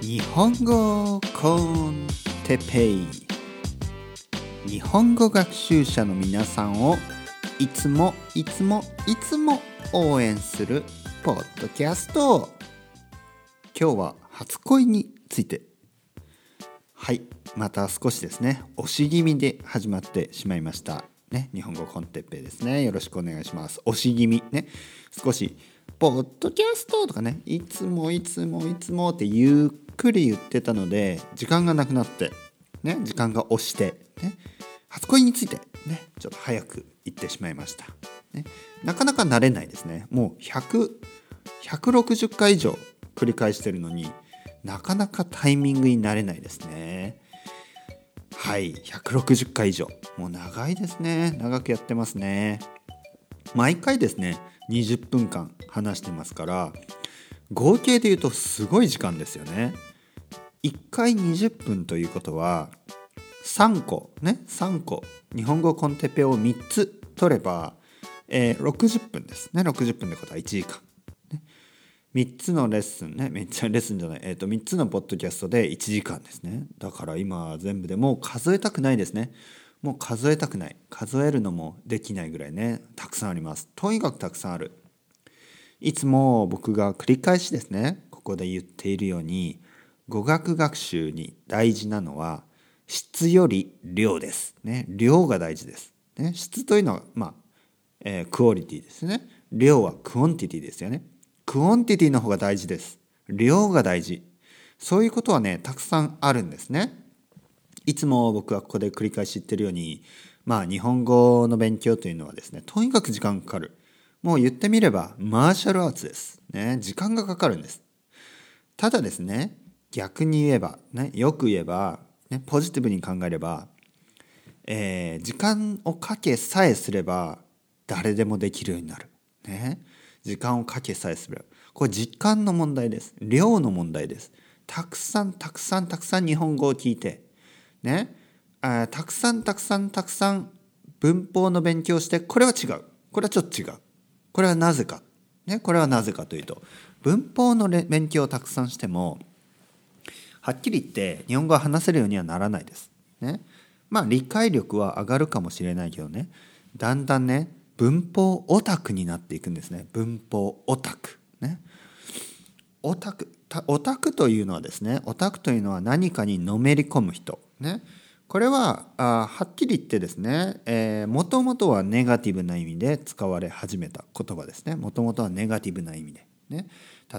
日本語コンテペイ。日本語学習者の皆さんをいつもいつもいつも応援するポッドキャスト。今日は初恋について。はいまた少しですね。押し気味で始まってしまいました。ね日本語コンテッペイですね。よろしくお願いします。押し気味。ね少しポッドキャストとかねいつもいつもいつもってゆっくり言ってたので時間がなくなってね時間が押してね初恋についてねちょっと早く言ってしまいました、ね、なかなか慣れないですね。もう100 160回以上繰り返してるのになかなかタイミングになれないですね。はい160回以上。もう長いですね。長くやってますね。毎回ですね。20分間話してますから合計で言うとすごい時間ですよね。1回20分ということは3個ね3個日本語コンテペを3つ取れば、えー、60分です。ね60分でことは1時間、ね、3つのレッスンねめっちゃレッスンじゃない、えー、と3つのポッドキャストで1時間ですね。だから今全部でもう数えたくないですね。もう数えたくない数えるのもできないぐらいねたくさんありますとにかくたくさんあるいつも僕が繰り返しですねここで言っているように語学学習に大事なのは質より量です。ね、量が大事です。ね、質というのは、まあえー、クオリティですね。量は quantity ですよね。 quantity の方が大事です。量が大事。そういうことはね、たくさんあるんですね。いつも僕はここで繰り返し言ってるように、まあ日本語の勉強というのはですね、とにかく時間かかる。もう言ってみればマーシャルアーツです。ね、時間がかかるんです。ただですね、逆に言えば、ね、よく言えば、ね、ポジティブに考えれば、えー、時間をかけさえすれば誰でもできるようになる。ね、時間をかけさえすれば。これ時間の問題です。量の問題です。たくさんたくさんたくさん日本語を聞いて、ね、あたくさんたくさんたくさん文法の勉強してこれは違う。これはちょっと違う。これはなぜか、ね、これはなぜかというと文法の勉強をたくさんしてもはっきり言って日本語は話せるようにはならないです。ね、まあ理解力は上がるかもしれないけどね。だんだんね文法オタクになっていくんですね。文法オタク。ね、オタクオタクというのはですねオタクというのは何かにのめり込む人。ね。これはあはっきり言ってですねもともとはネガティブな意味で使われ始めた言葉ですね。もともとはネガティブな意味で、ね、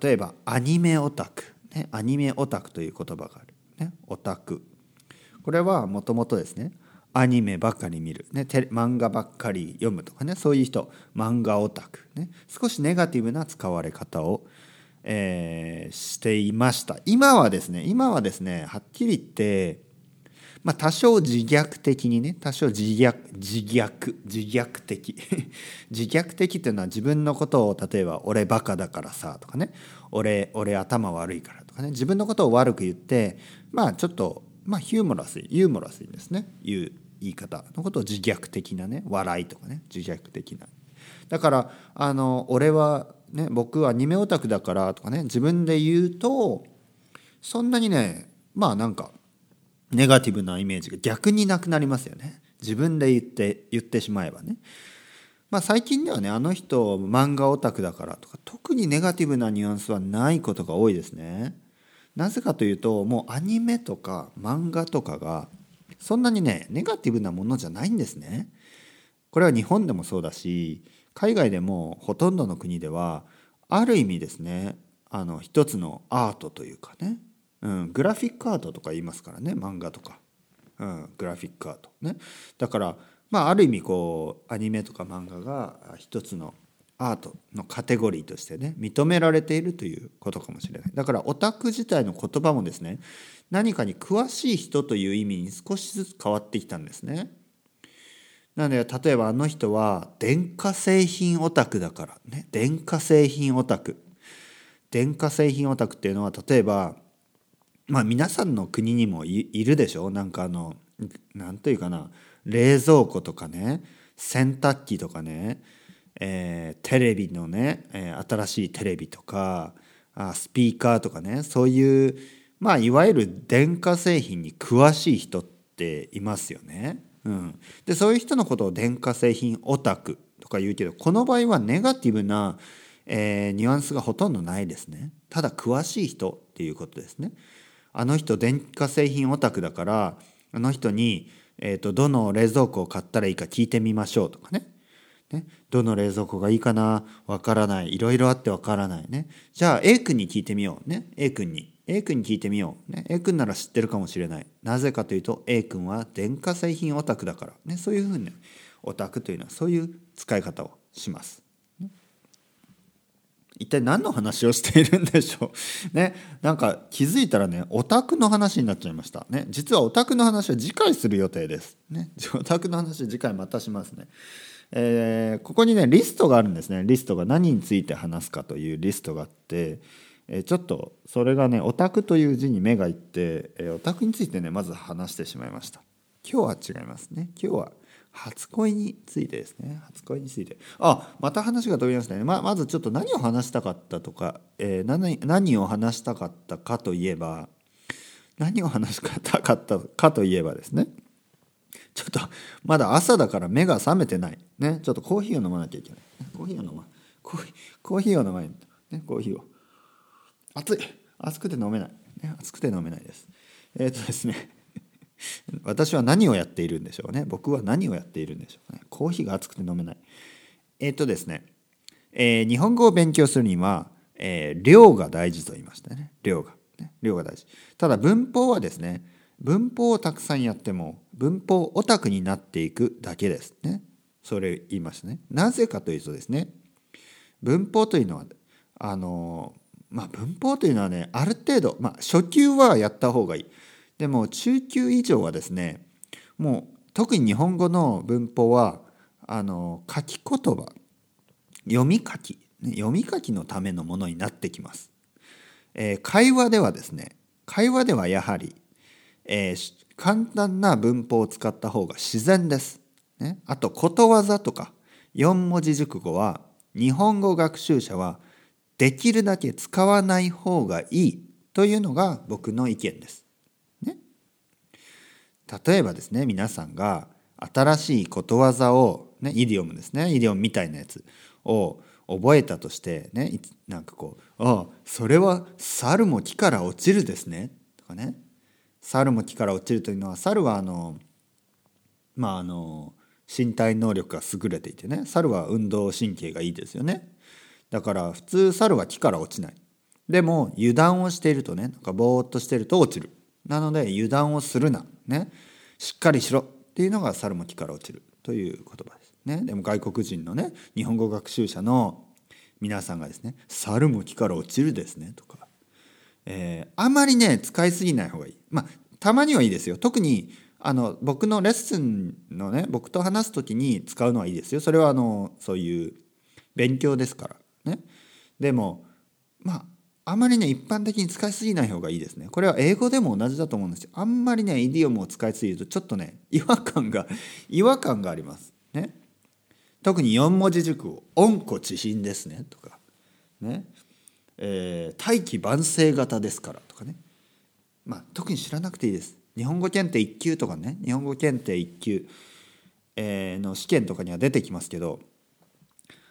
例えばアニメオタク、ね、アニメオタクという言葉がある、ね、オタク。これはもともとですねアニメばっかり見る、ね、漫画ばっかり読むとかね。そういう人漫画オタク、ね、少しネガティブな使われ方を、えー、していました。今はですね今はですねはっきり言ってまあ、多少自虐的にね多少自虐自虐自虐的。自虐的っていうのは自分のことを例えば「俺バカだからさ」とかね「俺俺頭悪いから」とかね。自分のことを悪く言ってまあちょっとまあヒューモラスユーモラスにですね。言う言い方のことを自虐的なね笑いとかね。自虐的な。だからあの俺はね僕はアニメオタクだからとかね。自分で言うとそんなにねまあなんかネガティブなイメージが逆になくなりますよね。自分で言って言ってしまえばね。まあ最近ではねあの人漫画オタクだからとか特にネガティブなニュアンスはないことが多いですね。なぜかというともうアニメとか漫画とかがそんなにねネガティブなものじゃないんですね。これは日本でもそうだし海外でもほとんどの国ではある意味ですねあの一つのアートというかね。うん、グラフィックアートとか言いますからね漫画とか、うん、グラフィックアートね。だからまあある意味こうアニメとか漫画が一つのアートのカテゴリーとしてね認められているということかもしれない。だからオタク自体の言葉もですね何かに詳しい人という意味に少しずつ変わってきたんですね。なので例えばあの人は電化製品オタクだからね。電化製品オタク。電化製品オタクっていうのは例えばまあ皆さんの国にもいるでしょ？なんかあの何というかな冷蔵庫とかね洗濯機とかね、えー、テレビのね、えー、新しいテレビとかあスピーカーとかねそういうまあいわゆる電化製品に詳しい人っていますよね。うん、でそういう人のことを電化製品オタクとか言うけどこの場合はネガティブな、えー、ニュアンスがほとんどないですね。ただ詳しい人っていうことですね。あの人電化製品オタクだからあの人に、えーと、どの冷蔵庫を買ったらいいか聞いてみましょうとかね。ねどの冷蔵庫がいいかなわからない。いろいろあってわからないね。じゃあ A 君に聞いてみようね。A 君に。A 君に聞いてみよう。ね、A 君なら知ってるかもしれない。なぜかというと A 君は電化製品オタクだから。ね、そういうふうにオタクというのはそういう使い方をします。一体何の話をしているんでしょう？ねなんか気づいたらねオタクの話になっちゃいました。ね実はオタクの話は次回する予定です。ね オタクの話次回またしますね。えー、ここにねリストがあるんですね。リストが何について話すかというリストがあって、えー、ちょっとそれがねオタクという字に目がいって、え、オタクについてねまず話してしまいました。今日は違いますね。今日は初恋についてですね。初恋について。あまた話が飛びましたね。ままずちょっと何を話したかったとか、えー、何何を話したかったかといえば何を話したかったかといえばですね。ちょっとまだ朝だから目が覚めてない。ね。ちょっとコーヒーを飲まなきゃいけない。コーヒーを飲まコーヒーコーヒーを飲まないね。コーヒーを。熱い。熱くて飲めない、ね、熱くて飲めないです。えっ、とですね。私は何をやっているんでしょうね。僕は何をやっているんでしょうね。コーヒーが熱くて飲めない。えっ、ー、とですね、えー、日本語を勉強するには、えー、量が大事と言いましたね。量が、ね、量が大事。ただ文法はですね文法をたくさんやっても文法オタクになっていくだけです。ね。それ言いましたね。なぜかというとですね文法というのはあのまあ文法というのはねある程度、まあ、初級はやった方がいい。でも中級以上はですねもう特に日本語の文法はあの書き言葉読み書き、読み書きのためのものになってきます。えー、会話ではですね会話ではやはり、えー、簡単な文法を使った方が自然です。ね、あとことわざとか四文字熟語は日本語学習者はできるだけ使わない方がいいというのが僕の意見です。例えばですね皆さんが新しいことわざを、ね、イディオムですねイディオムみたいなやつを覚えたとしてねなんかこう「ああそれは猿も木から落ちるですね」とかね「猿も木から落ちる」というのは猿はあのまああの身体能力が優れていてね猿は運動神経がいいですよね。だから普通猿は木から落ちない。でも油断をしているとねなんかぼーっとしてると落ちる。なので油断をするな。ね。しっかりしろっていうのが猿も木から落ちるという言葉ですね。でも外国人のね日本語学習者の皆さんがですね猿も木から落ちるですねとか、えー、あんまりね使いすぎない方がいい。まあたまにはいいですよ。特にあの僕のレッスンのね僕と話す時に使うのはいいですよ。それはあのそういう勉強ですからね。でもまああまりね一般的に使いすぎない方がいいですね。これは英語でも同じだと思うんですよ。あんまりねイディオムを使いすぎるとちょっとね違和感が 違和感があります。ね。特に4文字熟語「温故知新ですね」とか。ね。えー、大器晩成型ですから。とかね。まあ特に知らなくていいです。日本語検定1級とかね。日本語検定1級、えー、の試験とかには出てきますけど。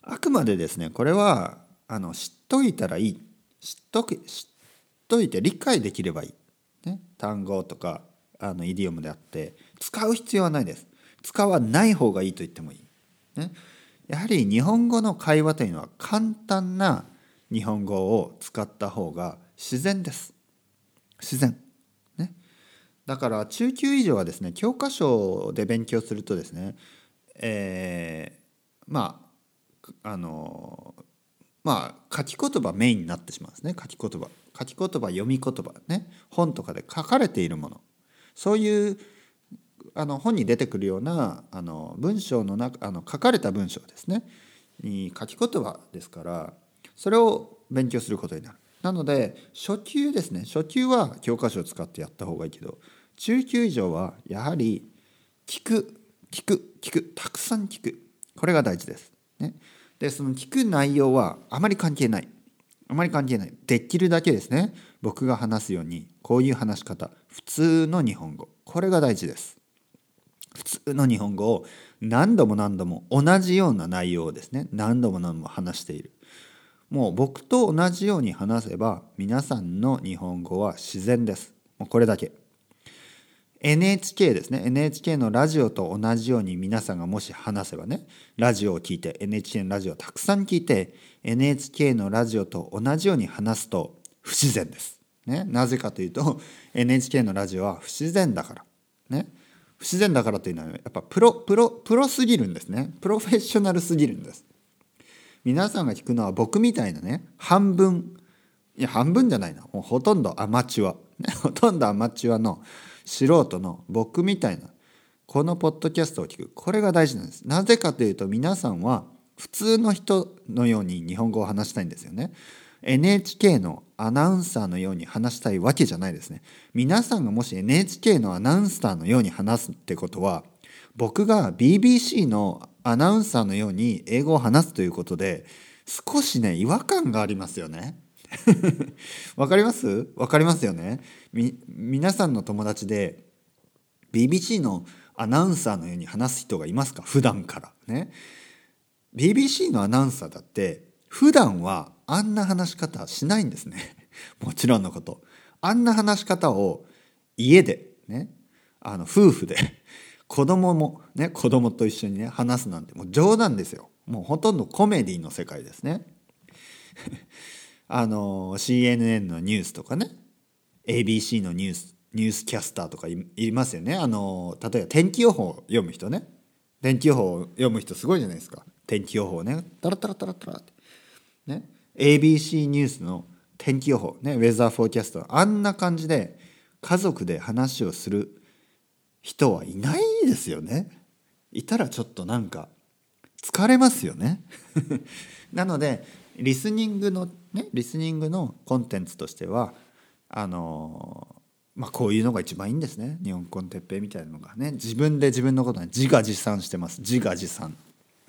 あくまでですねこれはあの知っといたらいい。知っとく知っといて理解できればいい、ね、単語とかあのイディオムであって使う必要はないです。使わない方がいいと言ってもいい、ね、やはり日本語の会話というのは簡単な日本語を使った方が自然です。自然。ね。だから中級以上はですね教科書で勉強するとですねえー、まああのまあ書き言葉メインになってしまうんですね。書き言葉。書き言葉読み言葉ね。本とかで書かれているもの。そういうあの本に出てくるようなあの文章の中あの書かれた文章ですね。に書き言葉ですからそれを勉強することになる。なので初級ですね。初級は教科書を使ってやった方がいいけど中級以上はやはり聞く聞く聞く。たくさん聞く。これが大事です。ね、でその聞く内容はあまり関係ない。あまり関係ない。できるだけですね。僕が話すようにこういう話し方。普通の日本語。これが大事です。普通の日本語を何度も何度も同じような内容をですね。何度も何度も話している。もう僕と同じように話せば皆さんの日本語は自然です。もうこれだけ。NHK ですね。NHK のラジオと同じように皆さんがもし話せばねラジオを聞いて NHK のラジオをたくさん聞いて NHK のラジオと同じように話すと不自然です。ね、なぜかというと NHK のラジオは不自然だから。ね、不自然だからというのはやっぱプロプロプロすぎるんですね。プロフェッショナルすぎるんです。皆さんが聞くのは僕みたいなね半分いや半分じゃないな。もうほとんどアマチュア、ね、ほとんどアマチュアの素人の僕みたいなこのポッドキャストを聞く。これが大事なんです。なぜかというと皆さんは普通の人のように日本語を話したいんですよね。NHK のアナウンサーのように話したいわけじゃないですね。皆さんがもし NHK のアナウンサーのように話すってことは僕が BBC のアナウンサーのように英語を話すということで少しね違和感がありますよね。わかります？わかりますよね。み皆さんの友達で BBC のアナウンサーのように話す人がいますか？普段から。ね。BBC のアナウンサーだって普段はあんな話し方しないんですね。もちろんのこと。あんな話し方を家でね。あの夫婦で子供もね。子供と一緒にね話すなんてもう冗談ですよ。もうほとんどコメディの世界ですね。あの CNN のニュースとかね。ABC のニュースニュースキャスターとかいますよね。あの例えば天気予報を読む人ね。天気予報を読む人すごいじゃないですか。天気予報ね。タラタラタラタラって。ね。ABC ニュースの天気予報ね。ウェザーフォーキャスト。あんな感じで家族で話をする人はいないですよね。いたらちょっとなんか疲れますよね。なのでリスニングのねリスニングのコンテンツとしてはあのまあこういうのが一番いいんですね。日本コンテッペイみたいなのがね。自分で自分のことに自画自賛してます。自画自賛。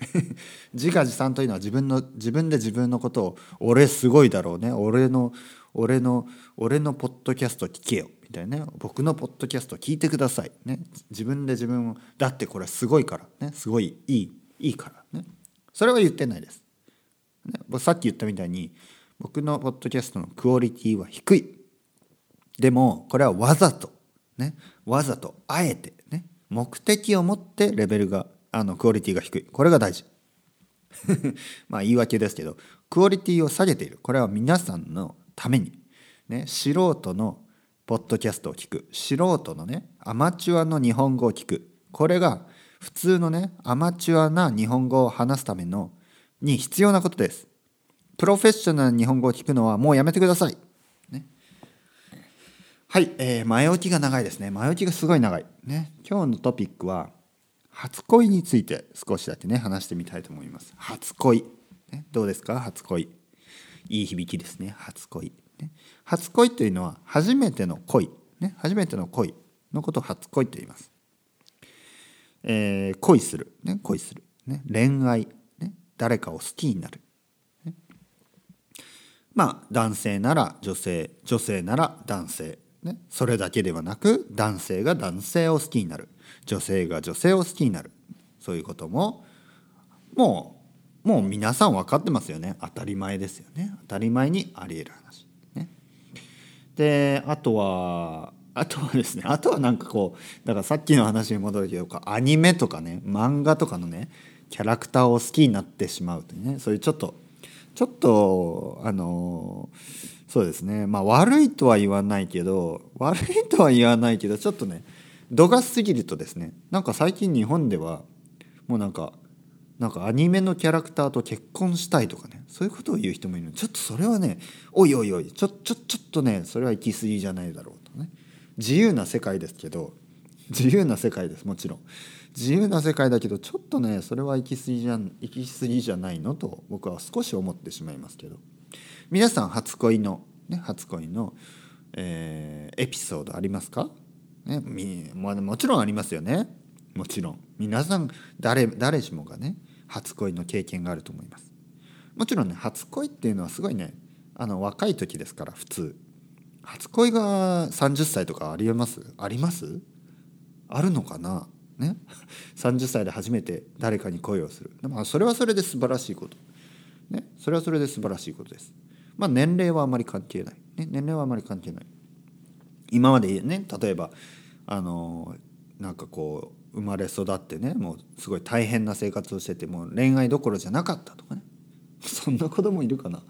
自画自賛というのは自分の自分で自分のことを俺すごいだろうね。俺の俺の俺のポッドキャスト聞けよ。みたいなね。僕のポッドキャスト聞いてください。ね。自分で自分をだってこれすごいからね。すごいいいいいからね。それは言ってないです、ね、さっき言ったみたいに僕のポッドキャストのクオリティは低い。でもこれはわざとねわざとあえてね目的を持ってレベルがあのクオリティが低い。これが大事。まあ言い訳ですけどクオリティを下げている。これは皆さんのために、ね、素人のポッドキャストを聞く。素人のねアマチュアの日本語を聞く。これが普通のねアマチュアな日本語を話すためのに必要なことです。プロフェッショナルな日本語を聞くのはもうやめてください、ね、はい、えー、前置きが長いですね。前置きがすごい長い。ね。今日のトピックは初恋について少しだけね話してみたいと思います。初恋、ね、どうですか？初恋。いい響きですね。初恋、ね、初恋というのは初めての恋、ね、初めての恋。のことを初恋と言います、えー、恋する、ね、恋する、ね、恋愛、誰かを好きになる、まあ男性なら女性女性なら男性、ね、それだけではなく男性が男性を好きになる。女性が女性を好きになる。そういうことももうもう皆さん分かってますよね。当たり前ですよね。当たり前にありえる話。ね、であとはあとはですねあとはなんかこうだからさっきの話に戻るけどアニメとかね漫画とかのねキャラクターを好きになってしまうというね。そういうちょっとちょっとあのそうですね。まあ悪いとは言わないけど悪いとは言わないけどちょっとね度が過ぎるとですねなんか最近日本ではもうなんかなんかアニメのキャラクターと結婚したいとかねそういうことを言う人もいる。のちょっとそれはねおいおいおいちょちょちょっとねそれは行き過ぎじゃないだろうとね。自由な世界ですけど自由な世界ですもちろん。自由な世界だけどちょっとねそれは行き過ぎじゃ行き過ぎじゃないのと僕は少し思ってしまいますけど。皆さん初恋のね初恋の、えー、エピソードありますか？ね、まあ、もちろんありますよね。もちろん。皆さん誰誰しもがね初恋の経験があると思います。もちろんね初恋っていうのはすごいねあの若い時ですから普通。初恋が30歳とかありえます？あります？あるのかな？ね。30歳で初めて誰かに恋をする。でもそれはそれで素晴らしいこと。ね。それはそれで素晴らしいことです。まあ年齢はあまり関係ない、ね、年齢はあまり関係ない。今までね例えばあのなんかこう生まれ育ってねもうすごい大変な生活をしててもう恋愛どころじゃなかったとかね。そんな子供いるかな。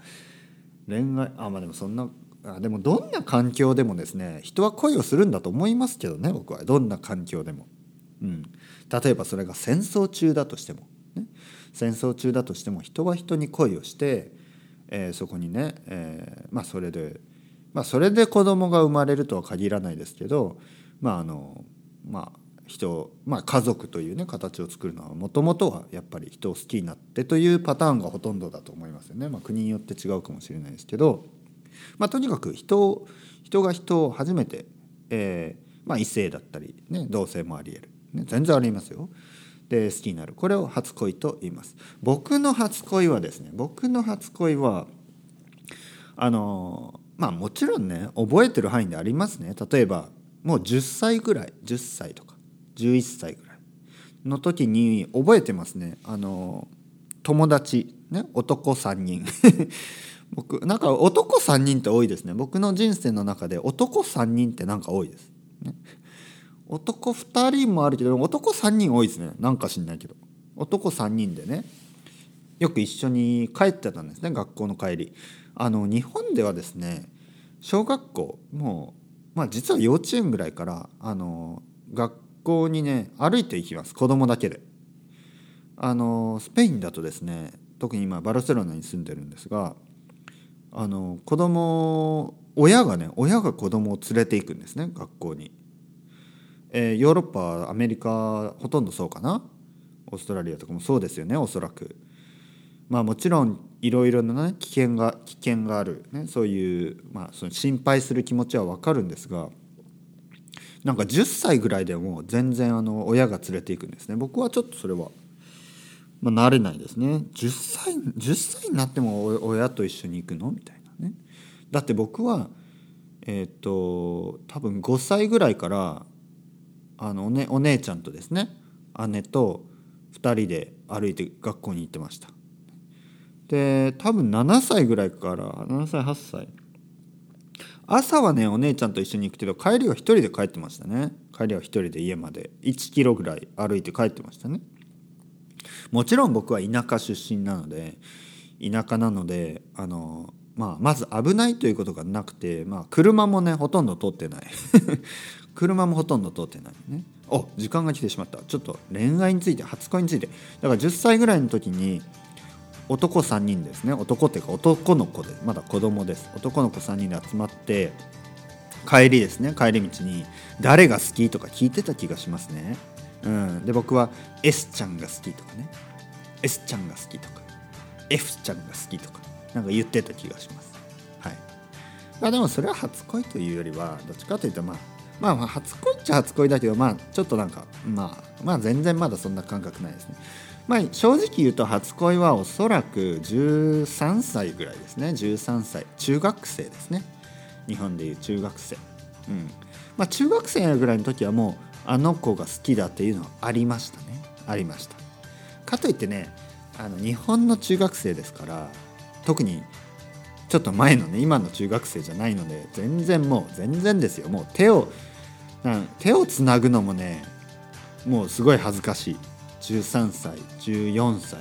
恋愛あまあでもそんなあでもどんな環境でもですね人は恋をするんだと思いますけどね僕は。どんな環境でも。うん、例えばそれが戦争中だとしても、ね、戦争中だとしても人は人に恋をして、えー、そこにね、えー、まあそれでまあそれで子供が生まれるとは限らないですけどまああのまあ人、まあ、家族というね形を作るのはもともとはやっぱり人を好きになってというパターンがほとんどだと思いますよね。まあ、国によって違うかもしれないですけど、まあ、とにかく人人が人を初めて、えーまあ、異性だったり、ね、同性もありえる、ね、全然ありますよ。で好きになる。これを初恋と言います。僕の初恋はですね僕の初恋はあのまあもちろんね覚えてる範囲でありますね。例えばもう10歳ぐらい10歳とか11歳ぐらいの時に覚えてますね。あの友達ね男3人。僕なんか男3人って多いですね。僕の人生の中で男3人ってなんか多いです、ね、男2人もあるけど男3人多いですね。なんか知んないけど。男3人でね。よく一緒に帰ってたんですね。学校の帰り。あの日本ではですね小学校もうまあ実は幼稚園ぐらいからあの学校にね歩いて行きます。子供だけで。あのスペインだとですね特に今バルセロナに住んでるんですがあの子供親がね親が子供を連れていくんですね学校に、えー、ヨーロッパアメリカほとんどそうかな？オーストラリアとかもそうですよねおそらく。まあもちろんいろいろな、ね、危険が危険がある、ね、そういう、まあ、その心配する気持ちは分かるんですがなんか10歳ぐらいでも全然あの親が連れていくんですね。僕はちょっとそれは、まあ、慣れないですね。10歳10歳になっても親と一緒に行くの？みたいなね。だって僕はえっ、ー、と多分5歳ぐらいからあのお,、ね、お姉ちゃんとですね姉と2人で歩いて学校に行ってました。で多分7歳ぐらいから7歳8歳。朝はねお姉ちゃんと一緒に行くけど帰りは一人で帰ってましたね。帰りは一人で家まで。1キロぐらい歩いて帰ってましたね。もちろん僕は田舎出身なので田舎なのであの、まあ、まず危ないということがなくて、まあ、車もねほとんど通ってない。車もほとんど通ってないね。お時間が来てしまった。ちょっと恋愛について初恋について。だから10歳ぐらいの時に男3人ですね。男っていうか男の子でまだ子供です。男の子3人で集まって帰りですね。帰り道に誰が好きとか聞いてた気がしますね、うん、で僕は S ちゃんが好きとかね。S ちゃんが好きとか。F ちゃんが好きとか。なんか言ってた気がします。はい。あでもそれは初恋というよりはどっちかというとまあまあまあ初恋っちゃ初恋だけどまあちょっとなんかまあまあ全然まだそんな感覚ないですね。まあ、正直言うと初恋はおそらく13歳ぐらいですね。13歳。中学生ですね。日本でいう中学生。うん。まあ中学生ぐらいの時はもうあの子が好きだっていうのはありましたね。ありました。かといってねあの日本の中学生ですから特にちょっと前のね今の中学生じゃないので全然もう全然ですよ。もう手を手をつなぐのもねもうすごい恥ずかしい。13歳14歳。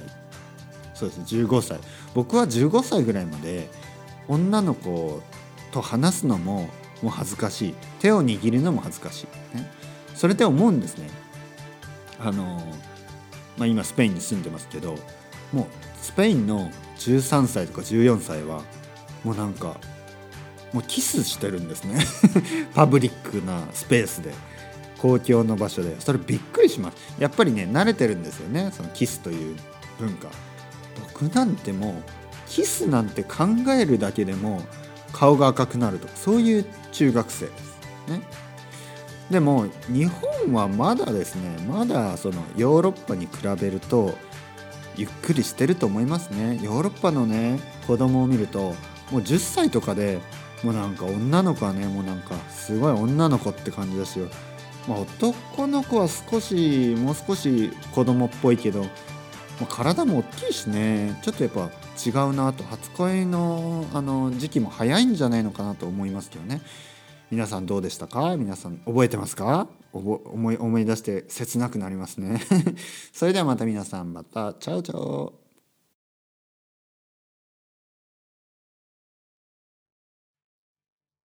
そうですね15歳。僕は15歳ぐらいまで女の子と話すのももう恥ずかしい。手を握るのも恥ずかしい、ね、それで思うんですね。あの、まあ、今スペインに住んでますけどもうスペインの13歳とか14歳はもうなんかもうキスしてるんですね。パブリックなスペースで公共の場所で。それびっくりします。やっぱりね慣れてるんですよね。そのキスという文化。僕なんてもうキスなんて考えるだけでも顔が赤くなるとかそういう中学生です。ね。でも日本はまだですねまだそのヨーロッパに比べるとゆっくりしてると思いますね。ヨーロッパのね子供を見るともう10歳とかでもうなんか女の子はねもうなんかすごい女の子って感じですよ。まあ、男の子は少しもう少し子供っぽいけど、まあ、体も大きいしねちょっとやっぱ違うなと。初恋のあの時期も早いんじゃないのかなと思いますけどね。皆さんどうでしたか？皆さん覚えてますか？思い思い出して切なくなりますね。それではまた皆さんまた。チャオチャオ。